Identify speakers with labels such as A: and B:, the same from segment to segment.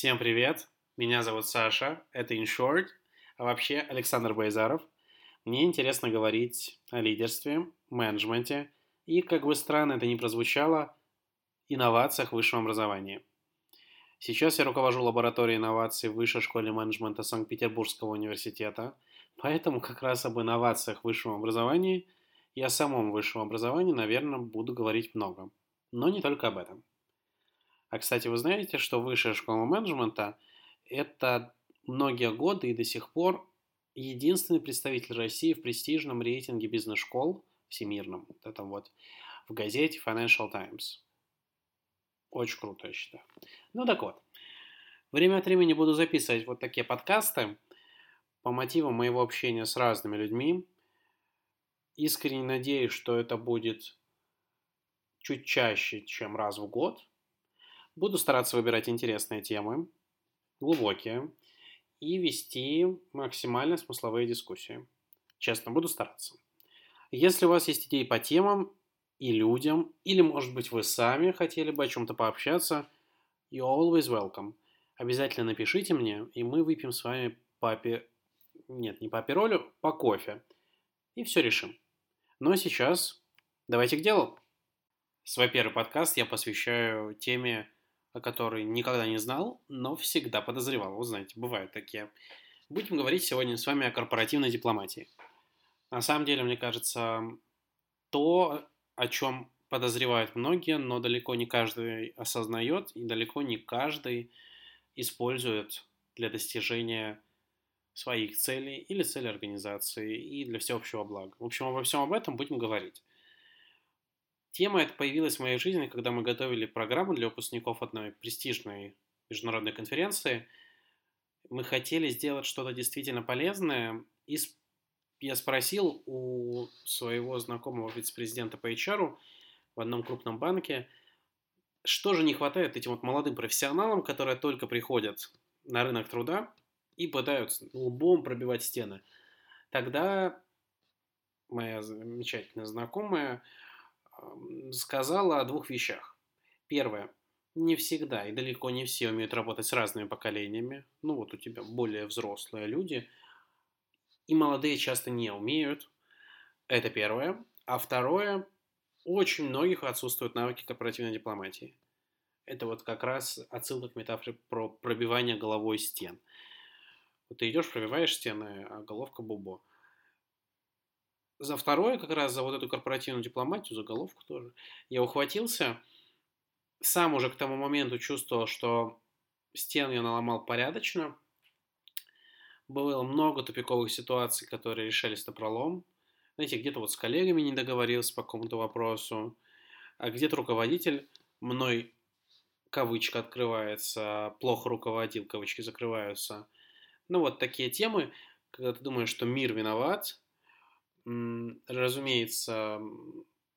A: Всем привет, меня зовут Саша, это InShort, а вообще Александр Байзаров. Мне интересно говорить о лидерстве, менеджменте и, как бы странно это ни прозвучало, инновациях в высшем образовании. Сейчас я руковожу лабораторией инноваций в Высшей школе менеджмента Санкт-Петербургского университета, поэтому как раз об инновациях в высшем образовании и о самом высшем образовании, наверное, буду говорить много. Но не только об этом. А, кстати, вы знаете, что высшая школа менеджмента – это многие годы и до сих пор единственный представитель России в престижном рейтинге бизнес-школ всемирном, вот этом вот, в газете Financial Times. Очень круто, я считаю. Ну так вот, время от времени буду записывать вот такие подкасты по мотивам моего общения с разными людьми. Искренне надеюсь, что это будет чуть чаще, чем раз в год – Буду стараться выбирать интересные темы, глубокие, и вести максимально смысловые дискуссии. Честно, буду стараться. Если у вас есть идеи по темам и людям, или, может быть, вы сами хотели бы о чем-то пообщаться, you're always welcome. Обязательно напишите мне, и мы выпьем с вами папе... Нет, не по пиролю, по кофе. И все решим. Ну а сейчас давайте к делу. Свой первый подкаст я посвящаю теме о которой никогда не знал, но всегда подозревал. Вы знаете, бывают такие. Будем говорить сегодня с вами о корпоративной дипломатии. На самом деле, мне кажется, то, о чем подозревают многие, но далеко не каждый осознает и далеко не каждый использует для достижения своих целей или целей организации и для всеобщего блага. В общем, обо всем об этом будем говорить. Тема эта появилась в моей жизни, когда мы готовили программу для выпускников одной престижной международной конференции. Мы хотели сделать что-то действительно полезное, и я спросил у своего знакомого вице-президента по HR в одном крупном банке, что же не хватает этим вот молодым профессионалам, которые только приходят на рынок труда и пытаются лбом пробивать стены. Тогда моя замечательная знакомая сказала о двух вещах. Первое. Не всегда и далеко не все умеют работать с разными поколениями. Ну вот у тебя более взрослые люди. И молодые часто не умеют. Это первое. А второе. Очень многих отсутствуют навыки корпоративной дипломатии. Это вот как раз отсылка к метафоре про пробивание головой стен. Вот ты идешь, пробиваешь стены, а головка бубо за второе, как раз за вот эту корпоративную дипломатию, за головку тоже, я ухватился. Сам уже к тому моменту чувствовал, что стен я наломал порядочно. Было много тупиковых ситуаций, которые решались на пролом. Знаете, где-то вот с коллегами не договорился по какому-то вопросу, а где-то руководитель мной кавычка открывается, плохо руководил, кавычки закрываются. Ну вот такие темы, когда ты думаешь, что мир виноват, разумеется,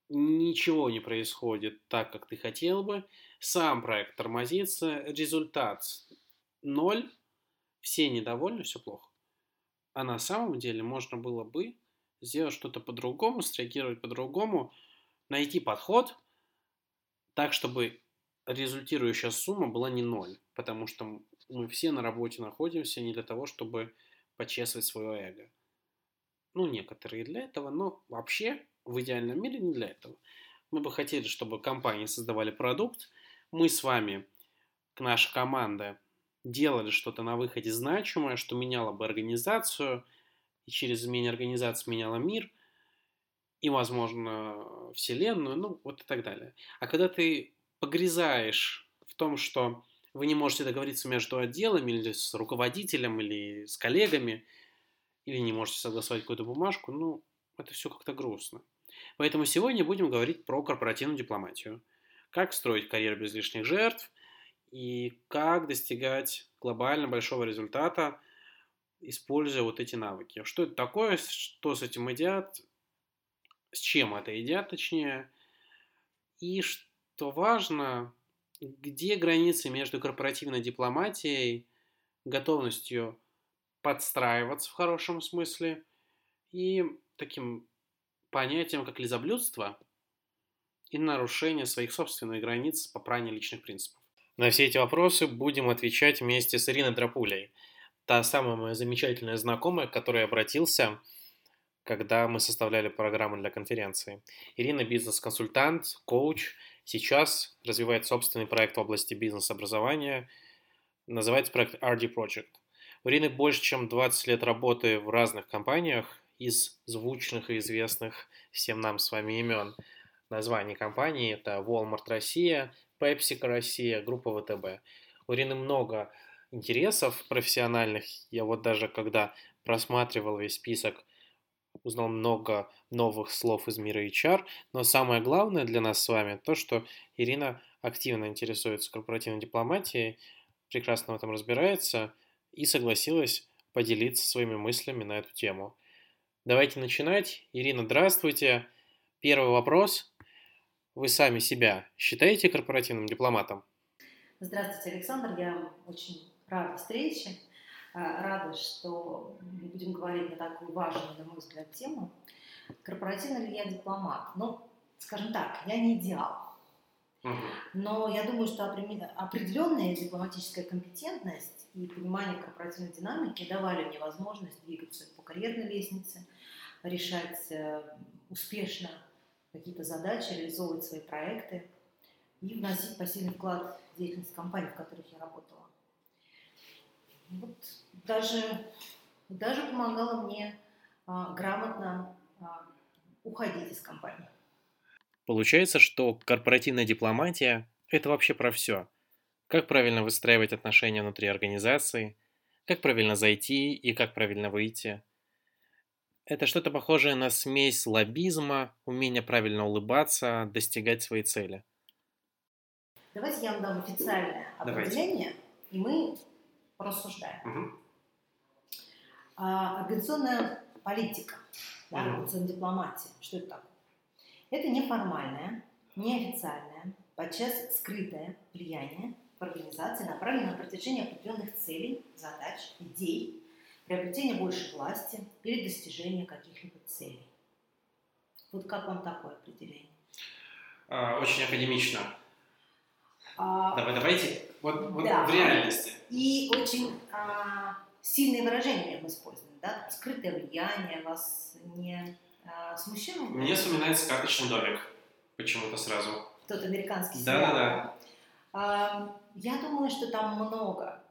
A: ничего не происходит так, как ты хотел бы, сам проект тормозится, результат ноль, все недовольны, все плохо. А на самом деле можно было бы сделать что-то по-другому, среагировать по-другому, найти подход так, чтобы результирующая сумма была не ноль, потому что мы все на работе находимся не для того, чтобы почесывать свое эго. Ну, некоторые для этого, но вообще в идеальном мире не для этого. Мы бы хотели, чтобы компании создавали продукт, мы с вами, наша команда, делали что-то на выходе значимое, что меняло бы организацию, и через изменение организации меняло мир, и, возможно, Вселенную, ну, вот и так далее. А когда ты погрязаешь в том, что вы не можете договориться между отделами или с руководителем, или с коллегами – или не можете согласовать какую-то бумажку, ну, это все как-то грустно. Поэтому сегодня будем говорить про корпоративную дипломатию. Как строить карьеру без лишних жертв и как достигать глобально большого результата, используя вот эти навыки. Что это такое, что с этим едят, с чем это едят, точнее. И что важно, где границы между корпоративной дипломатией, готовностью подстраиваться в хорошем смысле и таким понятием, как лизоблюдство и нарушение своих собственных границ по попрание личных принципов. На все эти вопросы будем отвечать вместе с Ириной Драпулей, та самая моя замечательная знакомая, к которой обратился, когда мы составляли программу для конференции. Ирина – бизнес-консультант, коуч, сейчас развивает собственный проект в области бизнес-образования, называется проект RD Project. У Ирины больше чем 20 лет работы в разных компаниях из звучных и известных всем нам с вами имен. Название компании – это Walmart Россия, PepsiCo Россия, группа ВТБ. У Ирины много интересов профессиональных. Я вот даже когда просматривал весь список, узнал много новых слов из мира HR. Но самое главное для нас с вами то, что Ирина активно интересуется корпоративной дипломатией, прекрасно в этом разбирается и согласилась поделиться своими мыслями на эту тему. Давайте начинать. Ирина, здравствуйте. Первый вопрос. Вы сами себя считаете корпоративным дипломатом?
B: Здравствуйте, Александр. Я очень рада встрече. А, рада, что мы будем говорить на такую важную, на мой взгляд, тему. Корпоративный ли я дипломат? Ну, скажем так, я не идеал. Но я думаю, что определенная дипломатическая компетентность и понимание корпоративной динамики давали мне возможность двигаться по карьерной лестнице, решать э, успешно какие-то задачи, реализовывать свои проекты и вносить посильный вклад в деятельность компаний, в которых я работала. Вот даже, даже помогала мне а, грамотно а, уходить из компании.
A: Получается, что корпоративная дипломатия – это вообще про все. Как правильно выстраивать отношения внутри организации, как правильно зайти и как правильно выйти – это что-то похожее на смесь лоббизма, умение правильно улыбаться, достигать своей цели.
B: Давайте я вам дам официальное определение, и мы порассуждаем. Угу. А, организационная политика, да, угу. организационная дипломатия, что это такое? Это неформальное, неофициальное, подчас скрытое влияние в организации, направленное на протяжение определенных целей, задач, идей, приобретение большей власти или достижение каких-либо целей. Вот как вам такое определение?
A: А, очень академично. А, Давай, давайте. Вот, вот да. в реальности.
B: И очень а, сильные выражения мы используем. Да? Скрытое влияние вас не а, смущает?
A: Мне вспоминается карточный домик. Почему-то сразу.
B: Тот американский
A: сериал. Да, да, да.
B: Я думаю, что там много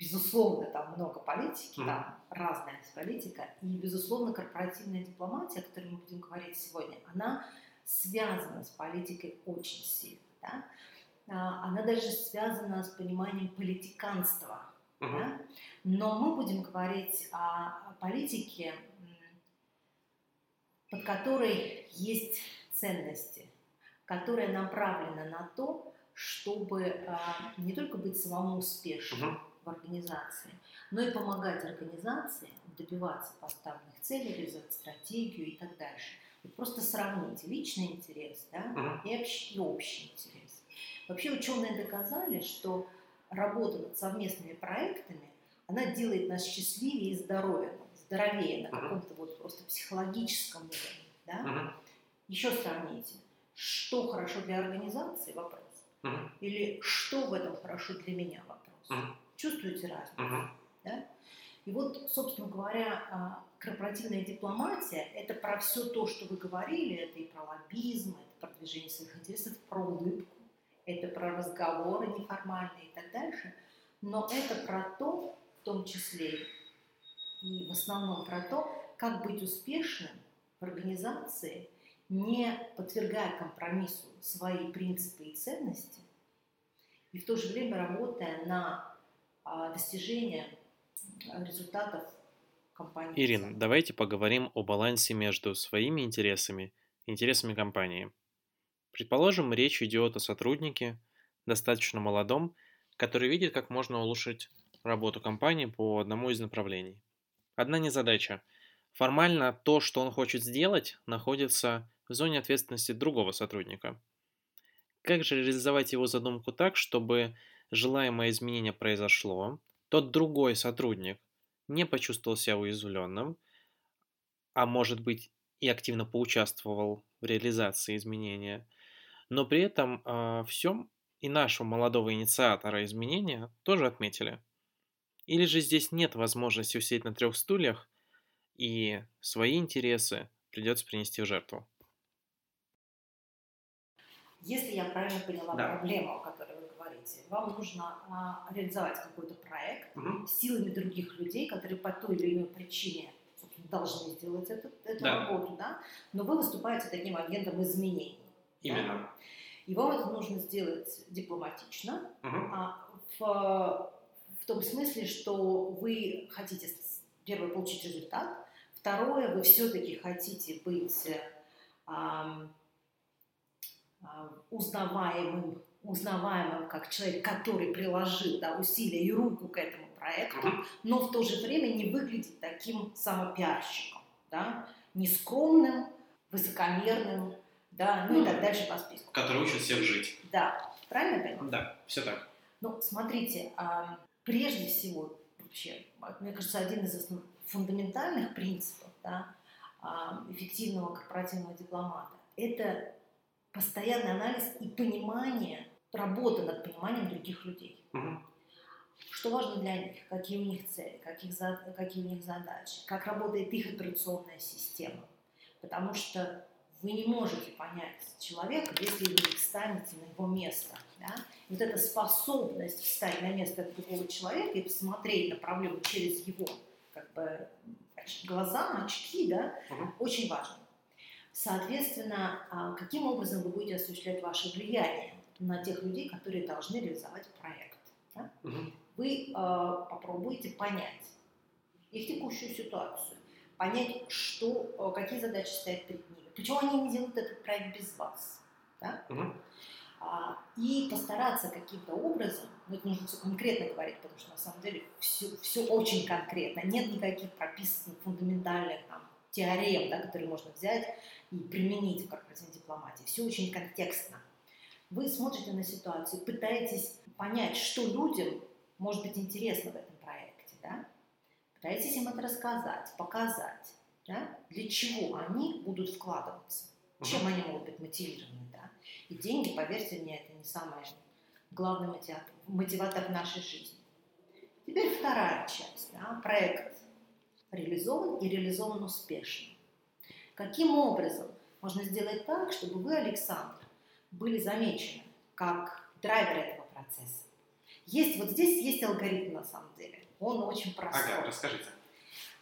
B: безусловно, там много политики, там разная политика, и, безусловно, корпоративная дипломатия, о которой мы будем говорить сегодня, она связана с политикой очень сильно. Да? А, она даже связана с пониманием политиканства. Mm-hmm. Да? Но мы будем говорить о политике, под которой есть ценности, которая направлена на то, чтобы а, не только быть самому успешным, mm-hmm в организации, но и помогать организации добиваться поставленных целей, реализовать стратегию и так дальше. Вот просто сравните личный интерес да, uh-huh. и, общий, и общий интерес. Вообще ученые доказали, что работа над совместными проектами, она делает нас счастливее и здоровее, здоровее на каком-то вот просто психологическом уровне. Да? Еще сравните, что хорошо для организации, вопрос, или что в этом хорошо для меня, вопрос. Чувствуете разницу? Да? И вот, собственно говоря, а, корпоративная дипломатия – это про все то, что вы говорили, это и про лоббизм, это про движение своих интересов, про улыбку, это про разговоры неформальные и так дальше. Но это про то, в том числе и в основном про то, как быть успешным в организации, не подвергая компромиссу свои принципы и ценности, и в то же время работая на а, достижения результатов компании.
A: Ирина, давайте поговорим о балансе между своими интересами и интересами компании. Предположим, речь идет о сотруднике, достаточно молодом, который видит, как можно улучшить работу компании по одному из направлений. Одна незадача. Формально то, что он хочет сделать, находится в зоне ответственности другого сотрудника. Как же реализовать его задумку так, чтобы желаемое изменение произошло, тот другой сотрудник не почувствовал себя уязвленным, а может быть и активно поучаствовал в реализации изменения, но при этом э, всем
C: и нашего молодого инициатора изменения тоже отметили? Или же здесь нет возможности усидеть на трех стульях, и свои интересы придется принести в жертву?
B: Если я правильно поняла да. проблему, о которой вы говорите, вам нужно а, реализовать какой-то проект угу. силами других людей, которые по той или иной причине должны сделать эту, эту да. работу, да? но вы выступаете таким агентом изменений.
A: Именно.
B: Да? И вам это нужно сделать дипломатично, угу. а, в, в том смысле, что вы хотите, первое, получить результат, второе, вы все-таки хотите быть а, узнаваемым, узнаваемым как человек, который приложил да, усилия и руку к этому проекту, но в то же время не выглядеть таким самопиарщиком, да, нескромным, высокомерным, да, ну и так дальше по списку.
A: Который учит всех жить.
B: Да, правильно понимаю?
A: Да, все так.
B: Ну, смотрите, а, прежде всего, вообще, мне кажется, один из основных фундаментальных принципов да, а, эффективного корпоративного дипломата – это постоянный анализ и понимание, работа над пониманием других людей. Угу. Что важно для них, какие у них цели, каких, какие у них задачи, как работает их операционная система. Потому что вы не можете понять человека, если вы не встанете на его место. Да? Вот эта способность встать на место другого человека и посмотреть на проблему через его как бы, глаза, очки, да, угу. очень важно. Соответственно, а, каким образом вы будете осуществлять ваше влияние на тех людей, которые должны реализовать проект? Да? Угу. Вы э, попробуете понять их текущую ситуацию, понять, что, какие задачи стоят перед ними, почему они не делают этот проект без вас. Да? Угу. А, и постараться каким-то образом, ну это нужно все конкретно говорить, потому что на самом деле все, все очень конкретно, нет никаких прописанных фундаментальных там, теорем, да, которые можно взять и применить в корпоративной дипломатии. Все очень контекстно. Вы смотрите на ситуацию, пытаетесь понять, что людям может быть интересно в этом проекте, да? Пытаетесь им это рассказать, показать, да? для чего они будут вкладываться, чем они могут быть мотивированы, да? И деньги, поверьте мне, это не самый главный мотиватор, мотиватор в нашей жизни. Теперь вторая часть, да? проект реализован и реализован успешно. Каким образом можно сделать так, чтобы вы, Александр, были замечены как драйвер этого процесса? Есть, вот здесь есть алгоритм на самом деле. Он очень простой.
A: Ага, расскажите.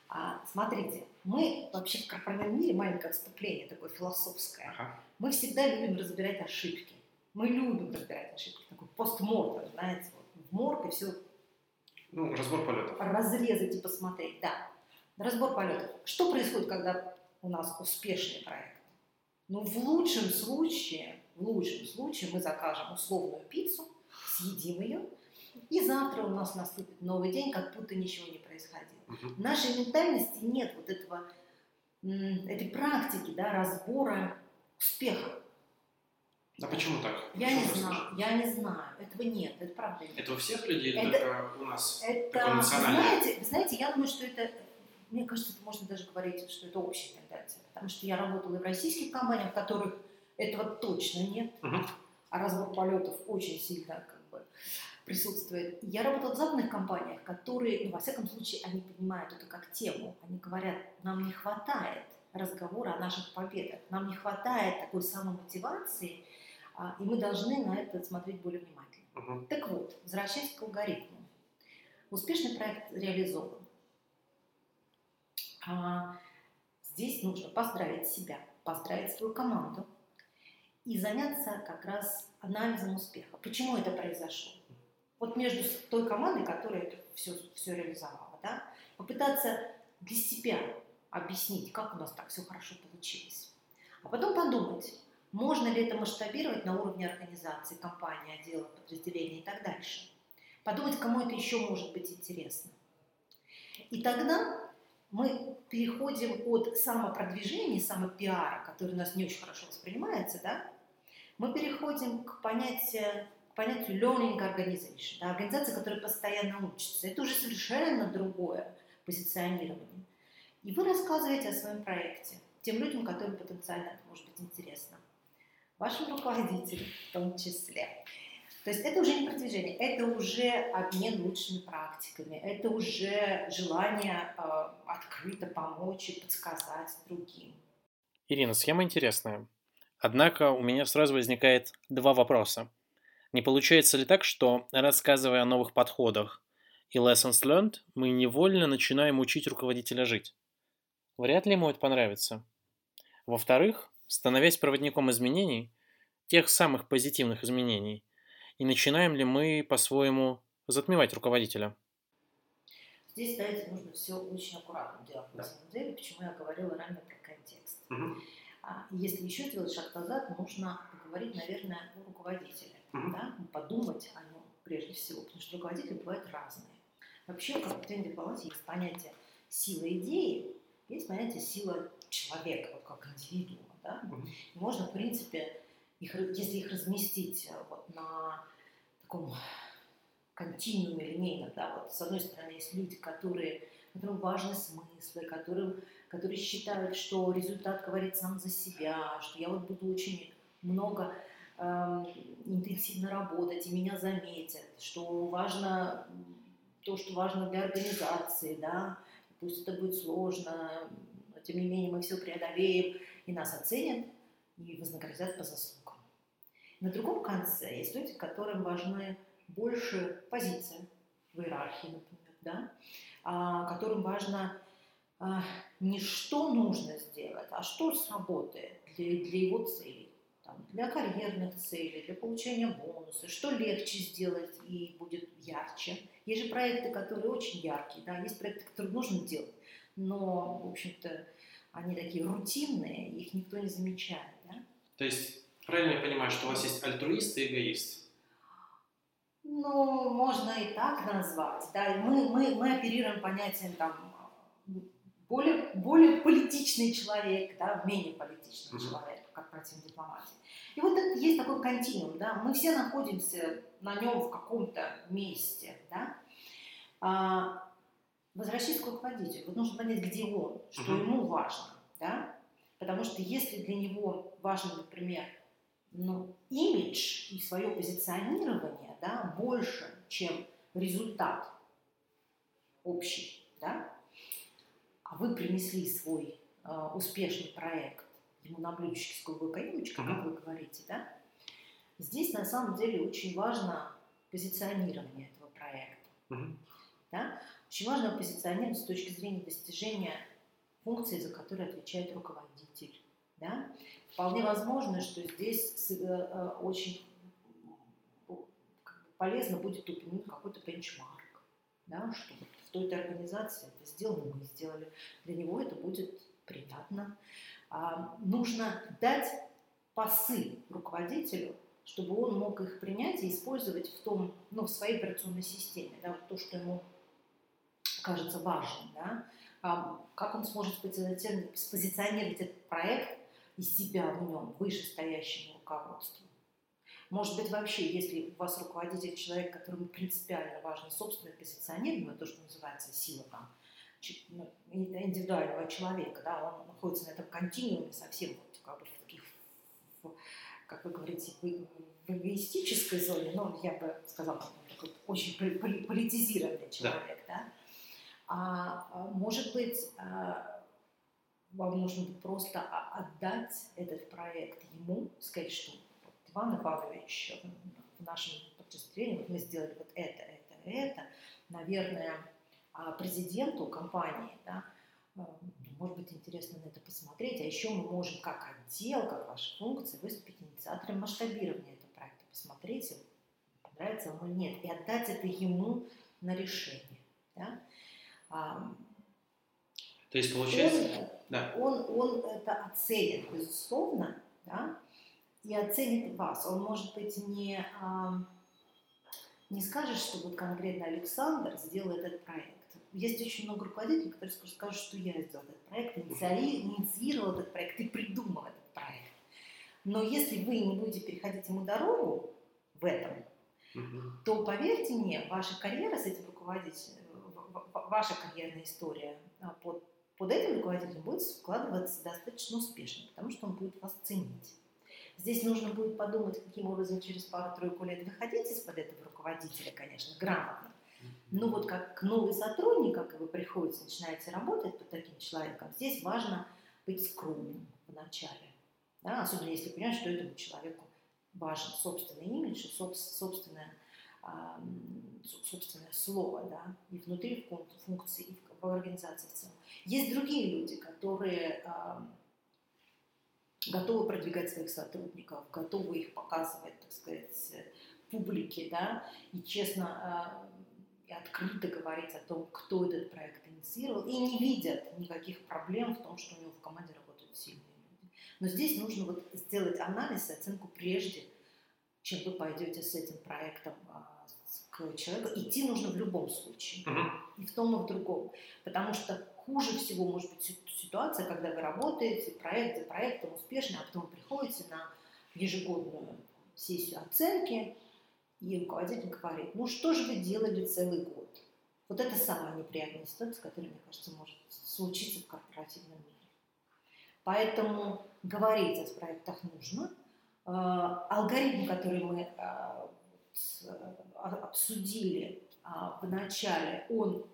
B: А, смотрите, мы вообще в корпоративном мире, маленькое отступление такое философское, ага. мы всегда любим разбирать ошибки. Мы любим разбирать ошибки. Такой постмортом, знаете, вот, в морг и все.
A: Ну, разбор полетов.
B: Разрезать и посмотреть, да. Разбор полетов. Что происходит, когда у нас успешный проект? Ну, в лучшем случае, в лучшем случае мы закажем условную пиццу, съедим ее, и завтра у нас наступит новый день, как будто ничего не происходило. Угу. В нашей ментальности нет вот этого, этой практики, да, разбора успеха.
A: А почему так?
B: Я не знаю, я не знаю. Этого нет, это правда нет.
A: Это у всех людей это, только у нас
B: это, знаете, знаете, я думаю, что это мне кажется, это можно даже говорить, что это общая тенденция, потому что я работала и в российских компаниях, в которых этого точно нет, а разбор полетов очень сильно как бы присутствует. Я работала в западных компаниях, которые, ну, во всяком случае, они поднимают это как тему. Они говорят, нам не хватает разговора о наших победах, нам не хватает такой самомотивации, а, и мы должны на это смотреть более внимательно. Uh-huh. Так вот, возвращаясь к алгоритму. Успешный проект реализован. А, здесь нужно поздравить себя, поздравить свою команду и заняться как раз анализом успеха. Почему это произошло? Вот между той командой, которая это все, все реализовала, да, попытаться для себя объяснить, как у нас так все хорошо получилось. А потом подумать, можно ли это масштабировать на уровне организации, компании, отдела, подразделения и так дальше. Подумать, кому это еще может быть интересно. И тогда мы переходим от самопродвижения, самопиара, который у нас не очень хорошо воспринимается, да, мы переходим к понятию, к понятию learning organization, да, организация, которая постоянно учится. Это уже совершенно другое позиционирование. И вы рассказываете о своем проекте тем людям, которым потенциально это может быть интересно. Вашим руководителям в том числе. То есть это уже не продвижение, это уже обмен лучшими практиками, это уже желание э, открыто помочь и подсказать другим.
C: Ирина, схема интересная. Однако у меня сразу возникает два вопроса. Не получается ли так, что, рассказывая о новых подходах и lessons learned, мы невольно начинаем учить руководителя жить? Вряд ли ему это понравится. Во-вторых, становясь проводником изменений, тех самых позитивных изменений, и начинаем ли мы по-своему затмевать руководителя?
B: Здесь, знаете, нужно все очень аккуратно делать на самом деле, почему я говорила ранее про контекст.
A: Мгм.
B: А если еще делать шаг назад, нужно поговорить, наверное, о руководителе,
A: Мгм.
B: да? подумать о нем прежде всего, потому что руководители бывают разные. Вообще, как в тренде балансе есть понятие сила идеи, есть понятие сила человека, вот как индивидуума. Да? И можно, в принципе, их, если их разместить э, вот на таком континууме линейном, да, вот с одной стороны есть люди, которые, которым важны смыслы, которым, которые считают, что результат говорит сам за себя, что я вот буду очень много эм, интенсивно работать, и меня заметят, что важно то, что важно для организации, да, пусть это будет сложно, но тем не менее мы все преодолеем, и нас оценят, и вознаградят по заслугам. На другом конце есть люди, которым важны больше позиция в иерархии, например, да, а, которым важно а, не что нужно сделать, а что сработает для, для его целей. Там, для карьерных целей, для получения бонуса, что легче сделать и будет ярче. Есть же проекты, которые очень яркие, да, есть проекты, которые нужно делать, но, в общем-то, они такие рутинные, их никто не замечает. Да?
A: То есть, правильно я понимаю, что у вас есть альтруист и эгоист?
B: Ну, можно и так назвать. Да, мы, мы, мы оперируем понятием там более, более политичный человек, да, менее политичный
A: Мгм.
B: человек, как против дипломатии. И вот это есть такой континуум, да, мы все находимся на нем в каком-то месте, да. А, возвращаясь к руководителю, вот нужно понять, где он, что
A: Мгм.
B: ему важно, да, потому что если для него важно, например, ну, имидж и свое позиционирование, да, больше, чем результат общий, да, а вы принесли свой э, успешный проект ему на блюдечке с голубой каемочкой, как вы говорите, да, здесь на самом деле очень важно позиционирование этого проекта. Да? Очень важно позиционировать с точки зрения достижения функции, за которую отвечает руководитель. Да? Вполне возможно, что здесь э, э, очень полезно будет упомянуть какой-то бенчмарк, да? что в той-то организации это сделано, мы сделали. Для него это будет приятно. А, нужно дать пасы руководителю, чтобы он мог их принять и использовать в, том, ну, в своей операционной системе, да, то, что ему кажется важным. Да? А, как он сможет спозиционировать этот проект и себя в нем вышестоящему руководству. Может быть, вообще, если у вас руководитель человек, которому принципиально важно собственное позиционирование, то, что называется сила там, ну, индивидуального человека, да, он находится на этом континууме совсем вот, как бы в таких, в- как вы говорите, в, эгоистической зоне, но я бы сказала, такой очень поли- поли- политизированный человек, да. А, а, может быть, а, вам нужно просто отдать этот проект ему, сказать, что вот, Иван Иванович, э, в нашем подчислении вот мы сделали вот это, это, это, наверное, а, президенту компании, да, э, может быть интересно на это посмотреть, а еще мы можем как отдел, как ваша функция выступить инициатором масштабирования этого проекта, посмотреть, понравится ему или нет, и отдать это ему на решение. Да?
A: То есть, получается...
B: он,
A: Да.
B: он, он это оценит, безусловно, да, и оценит вас. Он, может быть, не, а, не скажет, что вот конкретно Александр сделал этот проект. Есть очень много руководителей, которые скажут, что я сделал этот проект, инициировал этот проект и придумал этот проект. Но если вы не будете переходить ему дорогу в этом,
A: Мгм.
B: то поверьте мне, ваша карьера с этим руководителем, ваша карьерная история а, под, под этим руководителем будет складываться достаточно успешно, потому что он будет вас ценить. Здесь нужно будет подумать, каким образом через пару-тройку лет выходить из-под этого руководителя, конечно, грамотно. Но вот как новый сотрудник, как вы приходите, начинаете работать под таким человеком, здесь важно быть скромным вначале. Да? Особенно если понимаешь, что этому человеку важен собственный имидж и собственное, собственное слово, да, и внутри функции, и в организации в целом. Есть другие люди, которые готовы продвигать своих сотрудников, готовы их показывать, так сказать, публике, да, и честно и открыто говорить о том, кто этот проект инициировал, и не видят никаких проблем в том, что у него в команде работают сильные люди. Но здесь нужно вот сделать анализ и оценку прежде, чем вы пойдете с этим проектом а, к человеку. Идти нужно в любом случае, uh-huh. и в том, и в другом. Потому что хуже всего может быть ситуация, когда вы работаете проект за проектом успешно, а потом приходите на ежегодную сессию оценки, и руководитель говорит, ну что же вы делали целый год? Вот это самая неприятная ситуация, которая, мне кажется, может случиться в корпоративном мире. Поэтому говорить о проектах нужно. А, алгоритм, который мы а, обсудили а, в начале, он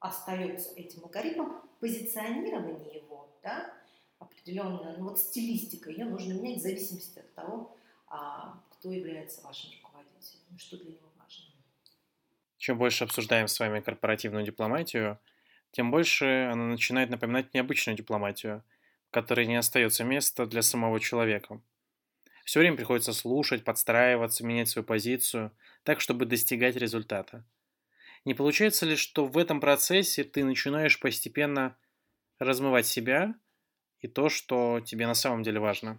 B: остается этим алгоритмом. Позиционирование его, да, определенная, ну вот стилистика, ее нужно менять в зависимости от того, кто является вашим что для него важно.
A: Чем больше обсуждаем с вами корпоративную дипломатию, тем больше она начинает напоминать необычную дипломатию, в которой не остается места для самого человека. Все время приходится слушать, подстраиваться, менять свою позицию, так, чтобы достигать результата. Не получается ли, что в этом процессе ты начинаешь постепенно размывать себя и то, что тебе на самом деле важно?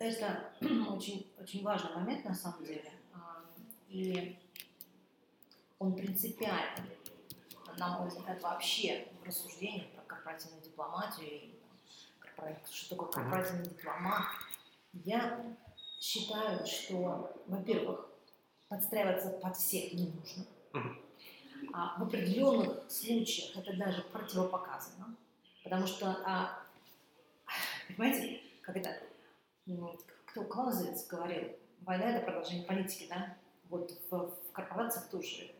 B: Это очень, очень важный момент на самом деле и он принципиален, на мой взгляд, вообще в рассуждениях про корпоративную дипломатию и что такое корпоративный дипломат. Я считаю, что, во-первых, подстраиваться под всех не нужно. А в определенных случаях это даже противопоказано. Потому что, а, понимаете, как это, кто Клаузевиц говорил, война это продолжение политики, да? вот в, в корпорациях тоже э,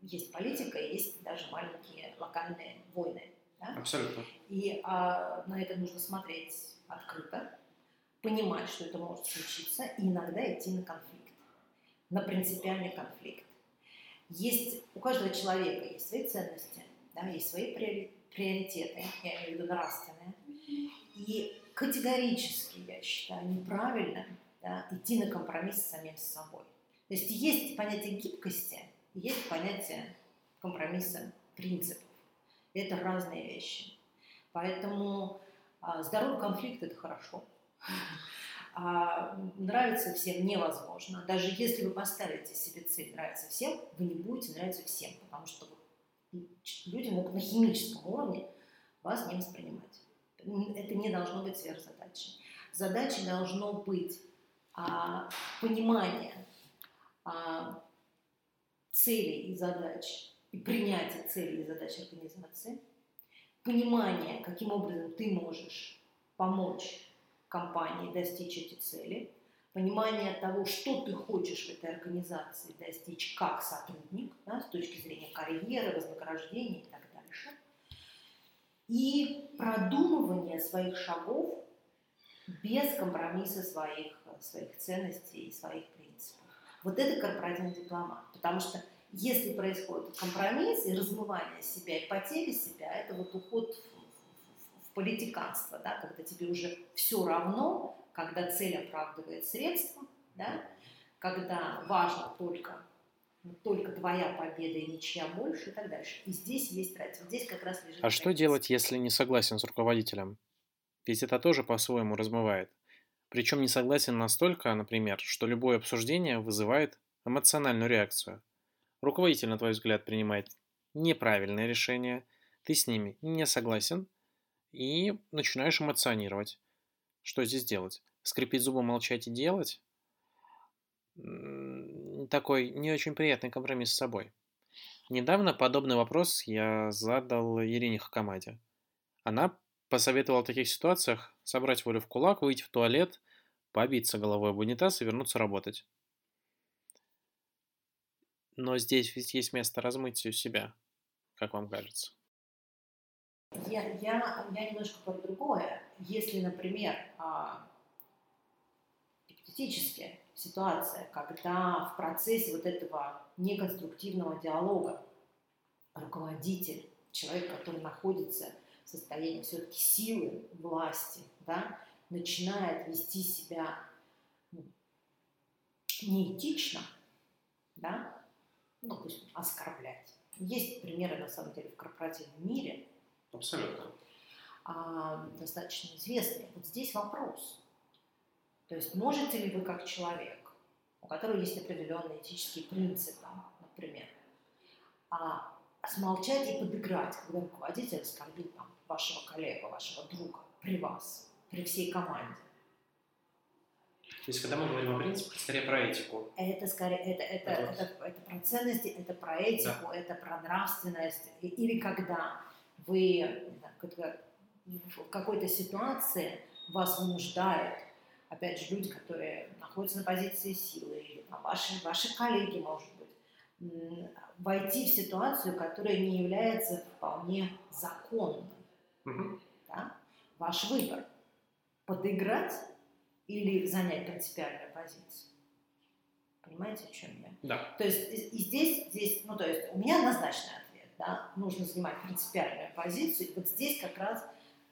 B: есть политика, есть даже маленькие локальные войны.
D: Да? Абсолютно.
B: И а, на это нужно смотреть открыто, понимать, что это может случиться, и иногда идти на конфликт, на принципиальный конфликт. Есть, у каждого человека есть свои ценности, да, есть свои приоритеты, я имею в виду нравственные. И категорически, я считаю, неправильно да, идти на компромисс с самим собой. То есть есть понятие гибкости, есть понятие компромисса принципов. Это разные вещи. Поэтому а, здоровый конфликт – это хорошо. А нравится всем невозможно. Даже если вы поставите себе цель нравится всем, вы не будете нравиться всем, потому что люди могут на химическом уровне вас не воспринимать. Это не должно быть сверхзадачей. Задачей должно быть а, понимание а, целей и задач и принятие целей и задач организации, понимание, каким образом ты можешь помочь компании достичь эти цели, понимание того, что ты хочешь в этой организации достичь как сотрудник, да, с точки зрения карьеры, вознаграждения и так дальше, и продумывание своих шагов без компромисса своих, своих ценностей и своих вот это корпоративный дипломат. Потому что если происходит компромисс и размывание себя и потеря себя, это вот уход политиканство, да, когда тебе уже все равно, когда цель оправдывает средства, да, когда важно только только твоя победа и ничья больше и так дальше. И здесь есть разница. Здесь как раз лежит.
A: А что делать, если не согласен с руководителем? Ведь это тоже по-своему размывает. Причем не согласен настолько, например, что любое обсуждение вызывает эмоциональную реакцию. Руководитель, на твой взгляд, принимает неправильное решение, ты с ними не согласен и начинаешь эмоционировать. Что здесь делать? Скрипеть зубы, молчать и делать? Такой не очень приятный компромисс с собой. Недавно подобный вопрос я задал Ирине Хакамаде. Она посоветовала в таких ситуациях собрать волю в кулак, выйти в туалет,
C: побиться головой об унитаз и вернуться работать. Но здесь ведь есть место размытию себя, как вам кажется?
B: Я, я, я немножко про другое. Если, например, а, гипотетически ситуация, когда в процессе вот этого неконструктивного диалога руководитель, человек, который находится в состоянии все-таки силы, власти, да, начинает вести себя ну, неэтично, да, ну, пусть оскорблять. Есть примеры, на самом деле, в корпоративном мире.
A: Абсолютно.
B: А, достаточно известные. Вот здесь вопрос. То есть можете ли вы как человек, у которого есть определенные этические принципы, например, а, смолчать и подыграть, когда руководитель оскорбил там, вашего коллегу, вашего друга при вас, при всей команде?
A: То есть, когда мы говорим о принципах, скорее про этику.
B: Это скорее, это, это, это, это, это про ценности, это про этику, да. это про нравственность. Или когда вы в какой-то ситуации вас вынуждают, опять же, люди, которые находятся на позиции силы, или там, ваши, ваши коллеги, может быть, войти в ситуацию, которая не является вполне законной.
A: Угу.
B: Да? Ваш выбор – подыграть или занять принципиальную позицию. Понимаете, о чем я?
A: Да.
B: То есть и здесь, здесь, ну то есть у меня однозначный ответ, да, нужно занимать принципиальную позицию, и вот здесь как раз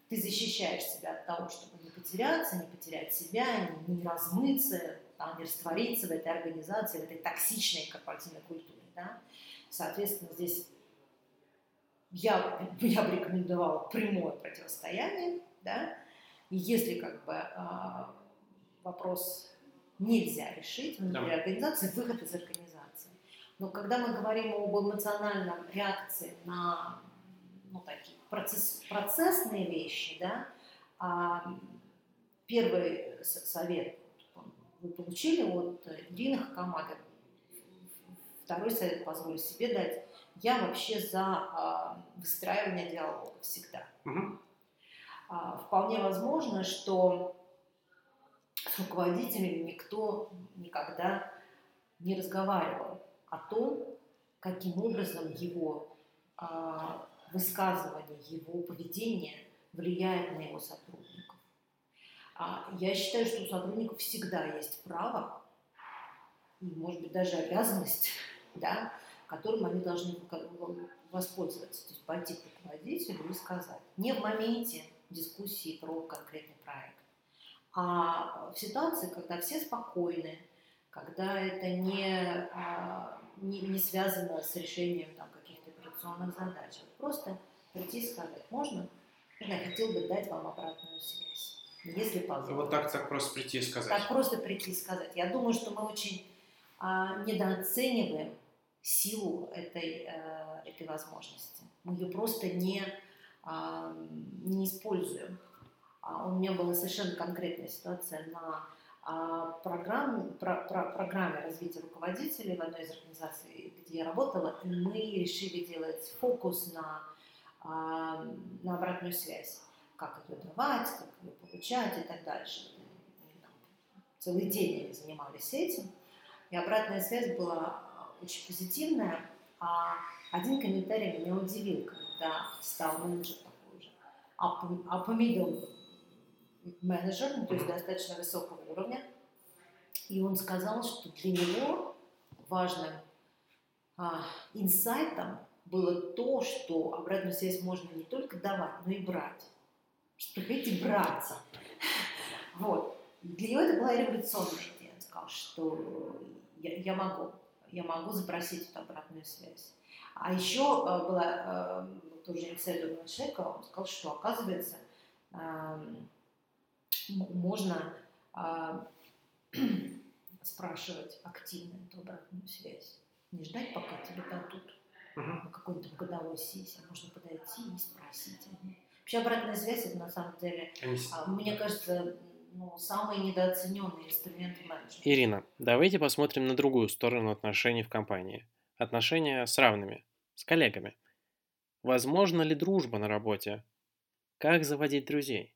B: ты защищаешь себя от того, чтобы не потеряться, не потерять себя, не, не размыться, там, не раствориться в этой организации, в этой токсичной корпоративной культуре, да. Соответственно, здесь я, я бы рекомендовала прямое противостояние, да, и если как бы а, вопрос нельзя решить внутри да. организации, выход из организации. Но когда мы говорим об эмоциональном реакции на ну, такие процесс, процессные вещи, да, а, первый совет вы получили от Ирины Хакамады, второй совет позволю себе дать. Я вообще за а, выстраивание диалога всегда.
A: Угу.
B: А, вполне возможно, что с руководителями никто никогда не разговаривал о том, каким образом его а, высказывание, его поведение влияет на его сотрудников. А я считаю, что у сотрудников всегда есть право, может быть, даже обязанность, да, которым они должны воспользоваться, то есть пойти к руководителю и сказать. Не в моменте дискуссии про конкретный проект, а в ситуации, когда все спокойны, когда это не, а, не, не связано с решением там, каких-то операционных задач, просто прийти и сказать, можно, я хотел бы дать вам обратную связь, если позволите.
A: Вот так, так просто прийти и сказать.
B: Так просто прийти и сказать. Я думаю, что мы очень а, недооцениваем силу этой, а, этой возможности. Мы ее просто не, а, не используем. А, у меня была совершенно конкретная ситуация на а, программе, про, про, программе развития руководителей в одной из организаций, где я работала, мы решили делать фокус на, а, на обратную связь. Как ее давать, как ее получать и так дальше. Целый день они занимались этим. И обратная связь была очень позитивная. А один комментарий меня удивил, когда стал менеджер такой же. А, а помидор менеджер, ну, то есть достаточно высокого уровня, и он сказал, что для него важным а, инсайтом было то, что обратную связь можно не только давать, но и брать. Что приходите брать. Вот. Для него это была революционная идея. Он сказал, что я, я могу, я могу запросить эту обратную связь. А еще э, была э, тоже инсайдер человека, он сказал, что оказывается э, можно а, спрашивать активно эту обратную связь. Не ждать, пока тебе дадут
A: угу.
B: какой-то годовой сессии. Можно подойти и спросить. Вообще обратная связь, это на самом деле, а, мне кажется, ну, самый недооцененный инструмент менеджмента.
C: Ирина, давайте посмотрим на другую сторону отношений в компании. Отношения с равными, с коллегами. Возможно ли дружба на работе? Как заводить друзей?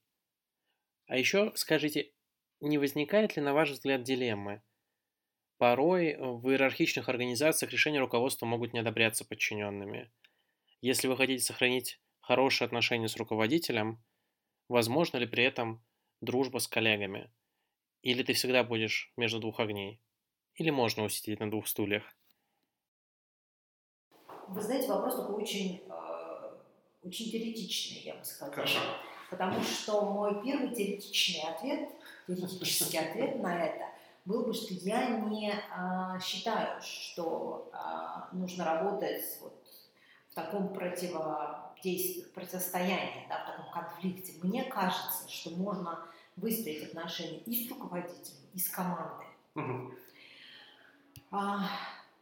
C: А еще скажите, не возникает ли, на ваш взгляд, дилеммы? Порой в иерархичных организациях решения руководства могут не одобряться подчиненными. Если вы хотите сохранить хорошие отношения с руководителем, возможно ли при этом дружба с коллегами? Или ты всегда будешь между двух огней? Или можно усидеть на двух стульях?
B: Вы знаете, вопрос такой очень, э, очень теоретичный, я бы сказала. Хорошо. Потому что мой первый теоретичный ответ, теоретический ответ на это был бы, что я не а, считаю, что а, нужно работать вот в таком противодействии, противостоянии, да, в таком конфликте. Мне кажется, что можно выстроить отношения и с руководителем, и с командой. Угу. А,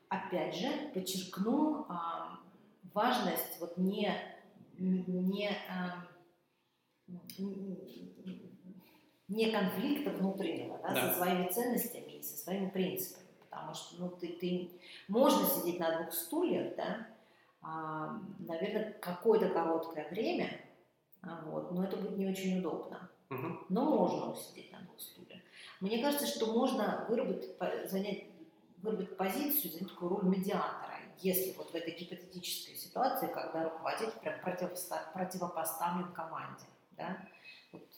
B: опять же, подчеркну а, важность вот не, не а, не конфликта внутреннего да, да. со своими ценностями и со своими принципами. Потому что ну, ты, ты, можно сидеть на двух стульях, да, а, наверное, какое-то короткое время, а, вот, но это будет не очень удобно. Угу. Но можно усидеть на двух стульях. Мне кажется, что можно выработать, занять, выработать позицию, занять такую роль медиатора, если вот в этой гипотетической ситуации, когда руководитель прям противопоставлен команде да, вот,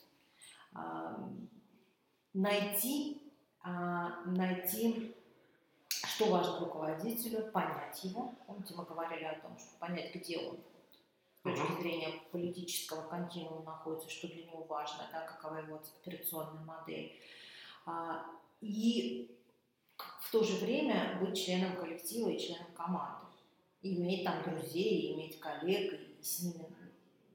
B: а, найти, а, найти, что важно руководителю, понять его. Помните, мы говорили о том, что понять, где он с точки зрения политического континуума находится, что для него важно, да, какова его операционная модель. А, и в то же время быть членом коллектива и членом команды. И иметь там друзей, и иметь коллег, и с ними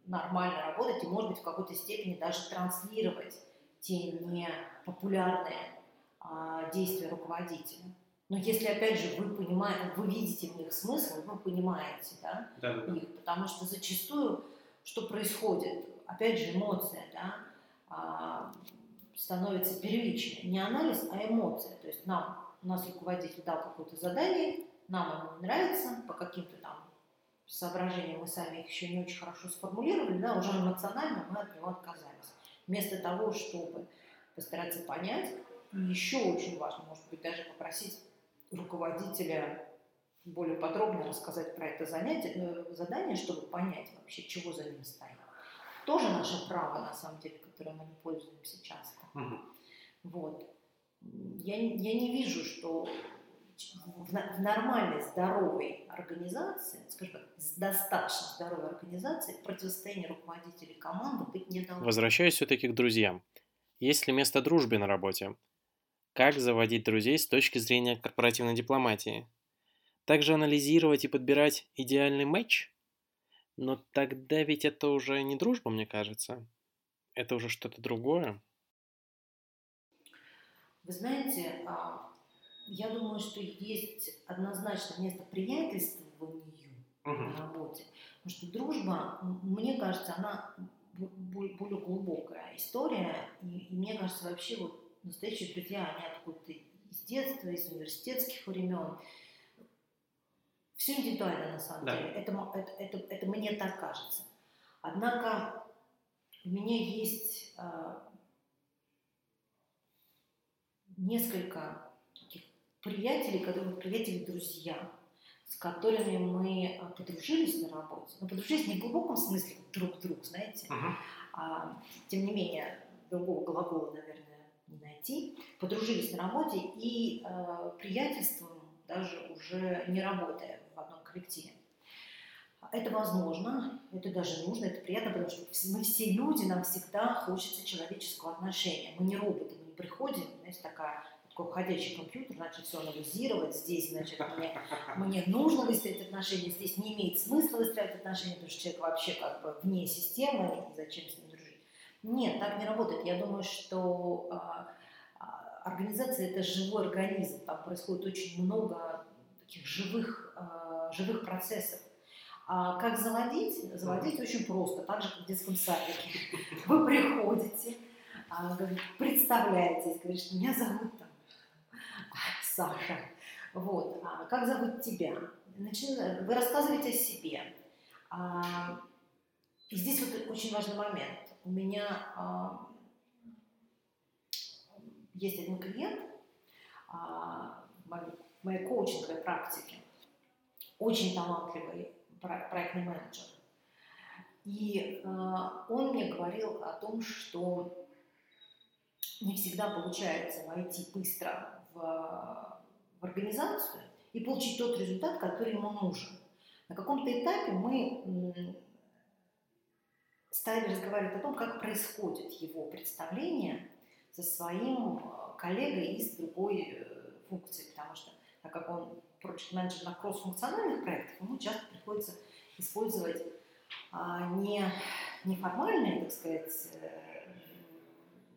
B: нормально работать и, может быть, в какой-то степени даже транслировать те непопулярные а, действия руководителя. Но если, опять же, вы понимаете, вы видите в них смысл, вы понимаете да, да, да. их, потому что зачастую, что происходит, опять же, эмоция, да, а, становится первичной. Не анализ, а эмоция. То есть нам, у нас руководитель дал какое-то задание, нам оно не нравится по каким-то соображения, мы сами их еще не очень хорошо сформулировали, да, уже эмоционально мы от него отказались. Вместо того, чтобы постараться понять, еще очень важно, может быть, даже попросить руководителя более подробно рассказать про это занятие, э, задание, чтобы понять вообще, чего за ним стоит. Тоже наше право, на самом деле, которое мы не пользуемся часто. Угу. Вот. Я, я не вижу, что в, нормальной, здоровой организации, скажем так, с достаточно здоровой организацией, противостояние руководителей команды быть не должно.
C: Возвращаюсь все-таки к друзьям. Есть ли место дружбе на работе? Как заводить друзей с точки зрения корпоративной дипломатии? Также анализировать и подбирать идеальный матч? Но тогда ведь это уже не дружба, мне кажется. Это уже что-то другое.
B: Вы знаете, а, я думаю, что есть однозначно место приятельствованию угу. на работе. Потому что дружба, мне кажется, она более глубокая история. И, и мне кажется, вообще вот настоящие друзья, они откуда-то из детства, из университетских времен. Все индивидуально на самом да. деле. Это, это, это, это мне так кажется. Однако у меня есть э, несколько приятелей, которые приятели друзья, с которыми мы а, подружились на работе. Но подружились не в глубоком смысле друг друг, знаете. Uh-huh. А, тем не менее, другого глагола, наверное, не найти. Подружились на работе и э, приятельствуем даже уже не работая в одном коллективе. Это возможно, это даже нужно, это приятно, потому что мы все люди, нам всегда хочется человеческого отношения. Мы не роботы, мы не приходим, знаете, такая ходячий компьютер, значит, все анализировать, здесь, значит, мне, мне нужно выстроить отношения, здесь не имеет смысла выстраивать отношения, потому что человек вообще как бы вне системы, и зачем с ним дружить. Нет, так не работает. Я думаю, что а, а, организация – это живой организм, там происходит очень много таких живых, а, живых процессов. А как заводить? Заводить очень просто, так же, как в детском садике. Вы приходите, представляетесь, говоришь, меня зовут там Саша. Вот. А как зовут тебя? Начи... Вы рассказываете о себе. А, и здесь вот очень важный момент. У меня а, есть один клиент а, в моей коучинговой практике, очень талантливый проектный менеджер. И он мне говорил о том, что не всегда получается войти быстро в, в организацию и получить тот результат, который ему нужен. На каком-то этапе мы стали разговаривать о том, как происходит его представление со своим коллегой из другой э, функции, потому что так как он project менеджер на кросс-функциональных проектах, ему часто приходится использовать а, не неформальные, так сказать, э,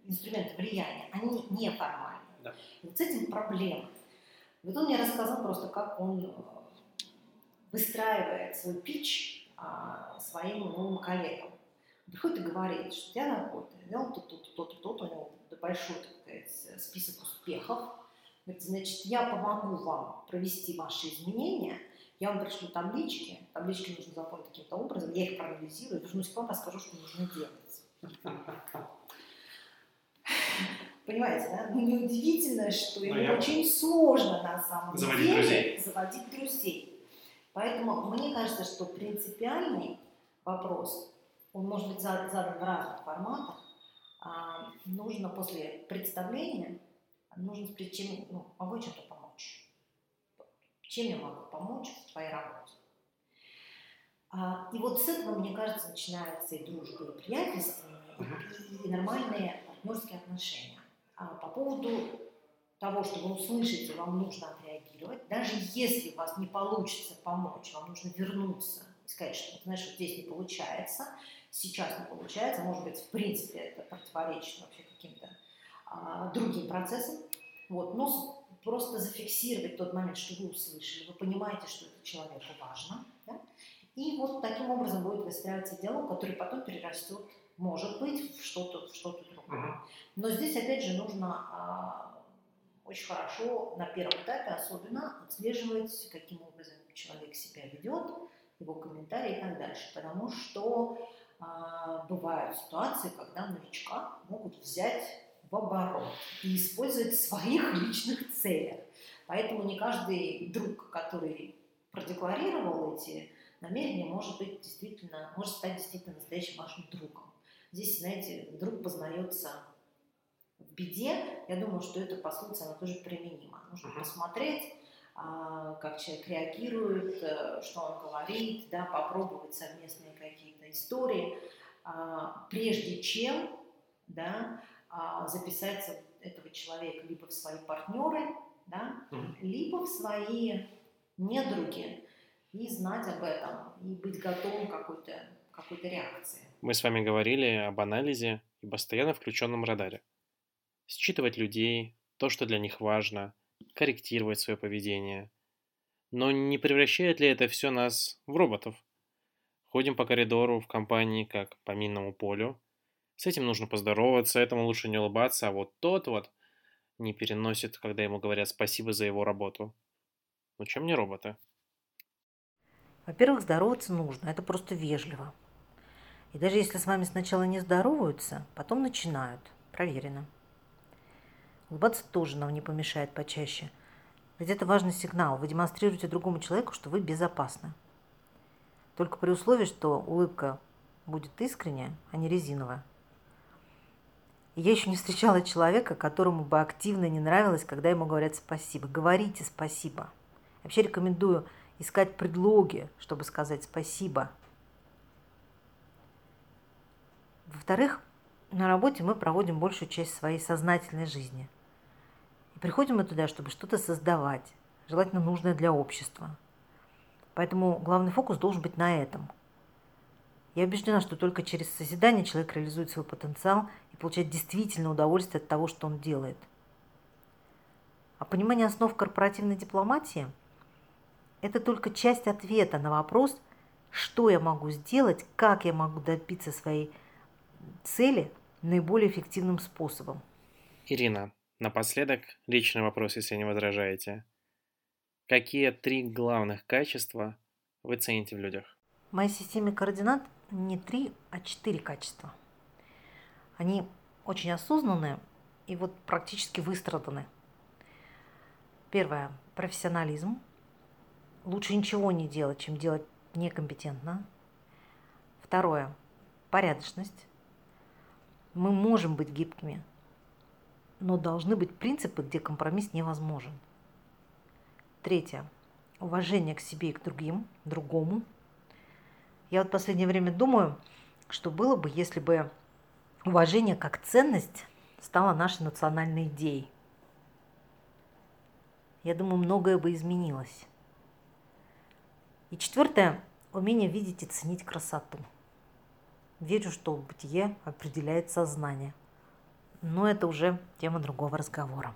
B: инструменты влияния, они неформальные. Да. Вот с этим проблема. Вот он мне рассказал просто, как он выстраивает свой пич а, своим новым коллегам приходит и говорит, что я работаю, я вот тут, тут, у него большой, так сказать, список успехов. Говорит, значит, я помогу вам провести ваши изменения, я вам пришлю таблички, таблички нужно заполнить каким-то образом, я их проанализирую, вернусь к вам, расскажу, что нужно делать. Понимаете, да? Ну, неудивительно, что ну, ему очень сложно на самом заводить деле друзей. заводить друзей. Поэтому мне кажется, что принципиальный вопрос он может быть задан в разных форматах, а, нужно после представления, нужно спросить, чем, ну, могу чем-то помочь? Чем я могу помочь в твоей работе? А, и вот с этого, мне кажется, начинаются и дружба, и приятельства, и, и нормальные партнерские отношения. А по поводу того, что вы услышите, вам нужно отреагировать. Даже если у вас не получится помочь, вам нужно вернуться и сказать, что, знаешь, вот здесь не получается, сейчас не получается, может быть, в принципе, это противоречит вообще каким-то а, другим процессам, вот, но просто зафиксировать тот момент, что вы услышали, вы понимаете, что это человеку важно, да? и вот таким образом будет выстраиваться диалог, который потом перерастет, может быть, в что-то что. Но здесь, опять же, нужно а, очень хорошо на первом этапе особенно отслеживать, каким образом человек себя ведет, его комментарии и так дальше, потому что а, бывают ситуации, когда новичка могут взять в оборот и использовать в своих личных целях. Поэтому не каждый друг, который продекларировал эти намерения, может быть действительно, может стать действительно настоящим вашим другом. Здесь, знаете, друг познается в беде. Я думаю, что эта пословица, она тоже применима. Нужно посмотреть, а, как человек реагирует, э, что он говорит, да, попробовать совместные какие-то истории, а, прежде чем да, а, записать этого человека либо в свои партнеры, да, mm-hmm. либо в свои недруги и знать об этом, и быть готовым к какой-то какой реакции.
C: Мы с вами говорили об анализе и постоянно включенном радаре. Считывать людей, то, что для них важно, корректировать свое поведение. Но не превращает ли это все нас в роботов? Ходим по коридору в компании, как по минному полю. С этим нужно поздороваться, этому лучше не улыбаться, а вот тот вот не переносит, когда ему говорят спасибо за его работу. Ну чем не роботы?
B: Во-первых, здороваться нужно, это просто вежливо. И даже если с вами сначала не здороваются, потом начинают. Проверено. Улыбаться тоже нам не помешает почаще. Ведь это важный сигнал. Вы демонстрируете другому человеку, что вы безопасны. Только при условии, что улыбка будет искренняя, а не резиновая. Я еще не встречала человека, которому бы активно не нравилось, когда ему говорят спасибо. Говорите спасибо. Вообще рекомендую искать предлоги, чтобы сказать спасибо. Во-вторых, на работе мы проводим большую часть своей сознательной жизни. И приходим мы туда, чтобы что-то создавать, желательно нужное для общества – Поэтому главный фокус должен быть на этом. Я убеждена, что только через созидание человек реализует свой потенциал и получает действительно удовольствие от того, что он делает. А понимание основ корпоративной дипломатии – это только часть ответа на вопрос, что я могу сделать, как я могу добиться своей цели наиболее эффективным способом.
C: Ирина, напоследок личный вопрос, если не возражаете. Какие три главных качества вы цените в людях?
B: В моей системе координат не три, а четыре качества. Они очень осознанные, и вот практически выстраданы. Первое. Профессионализм. Лучше ничего не делать, чем делать некомпетентно. Второе. Порядочность. Мы можем быть гибкими, но должны быть принципы, где компромисс невозможен. Третье. Уважение к себе и к другим, другому. Я вот в последнее время думаю, что было бы, если бы уважение как ценность стало нашей национальной идеей. Я думаю, многое бы изменилось. И четвертое – умение видеть и ценить красоту. Верю, что бытие определяет сознание. Но это уже тема другого разговора.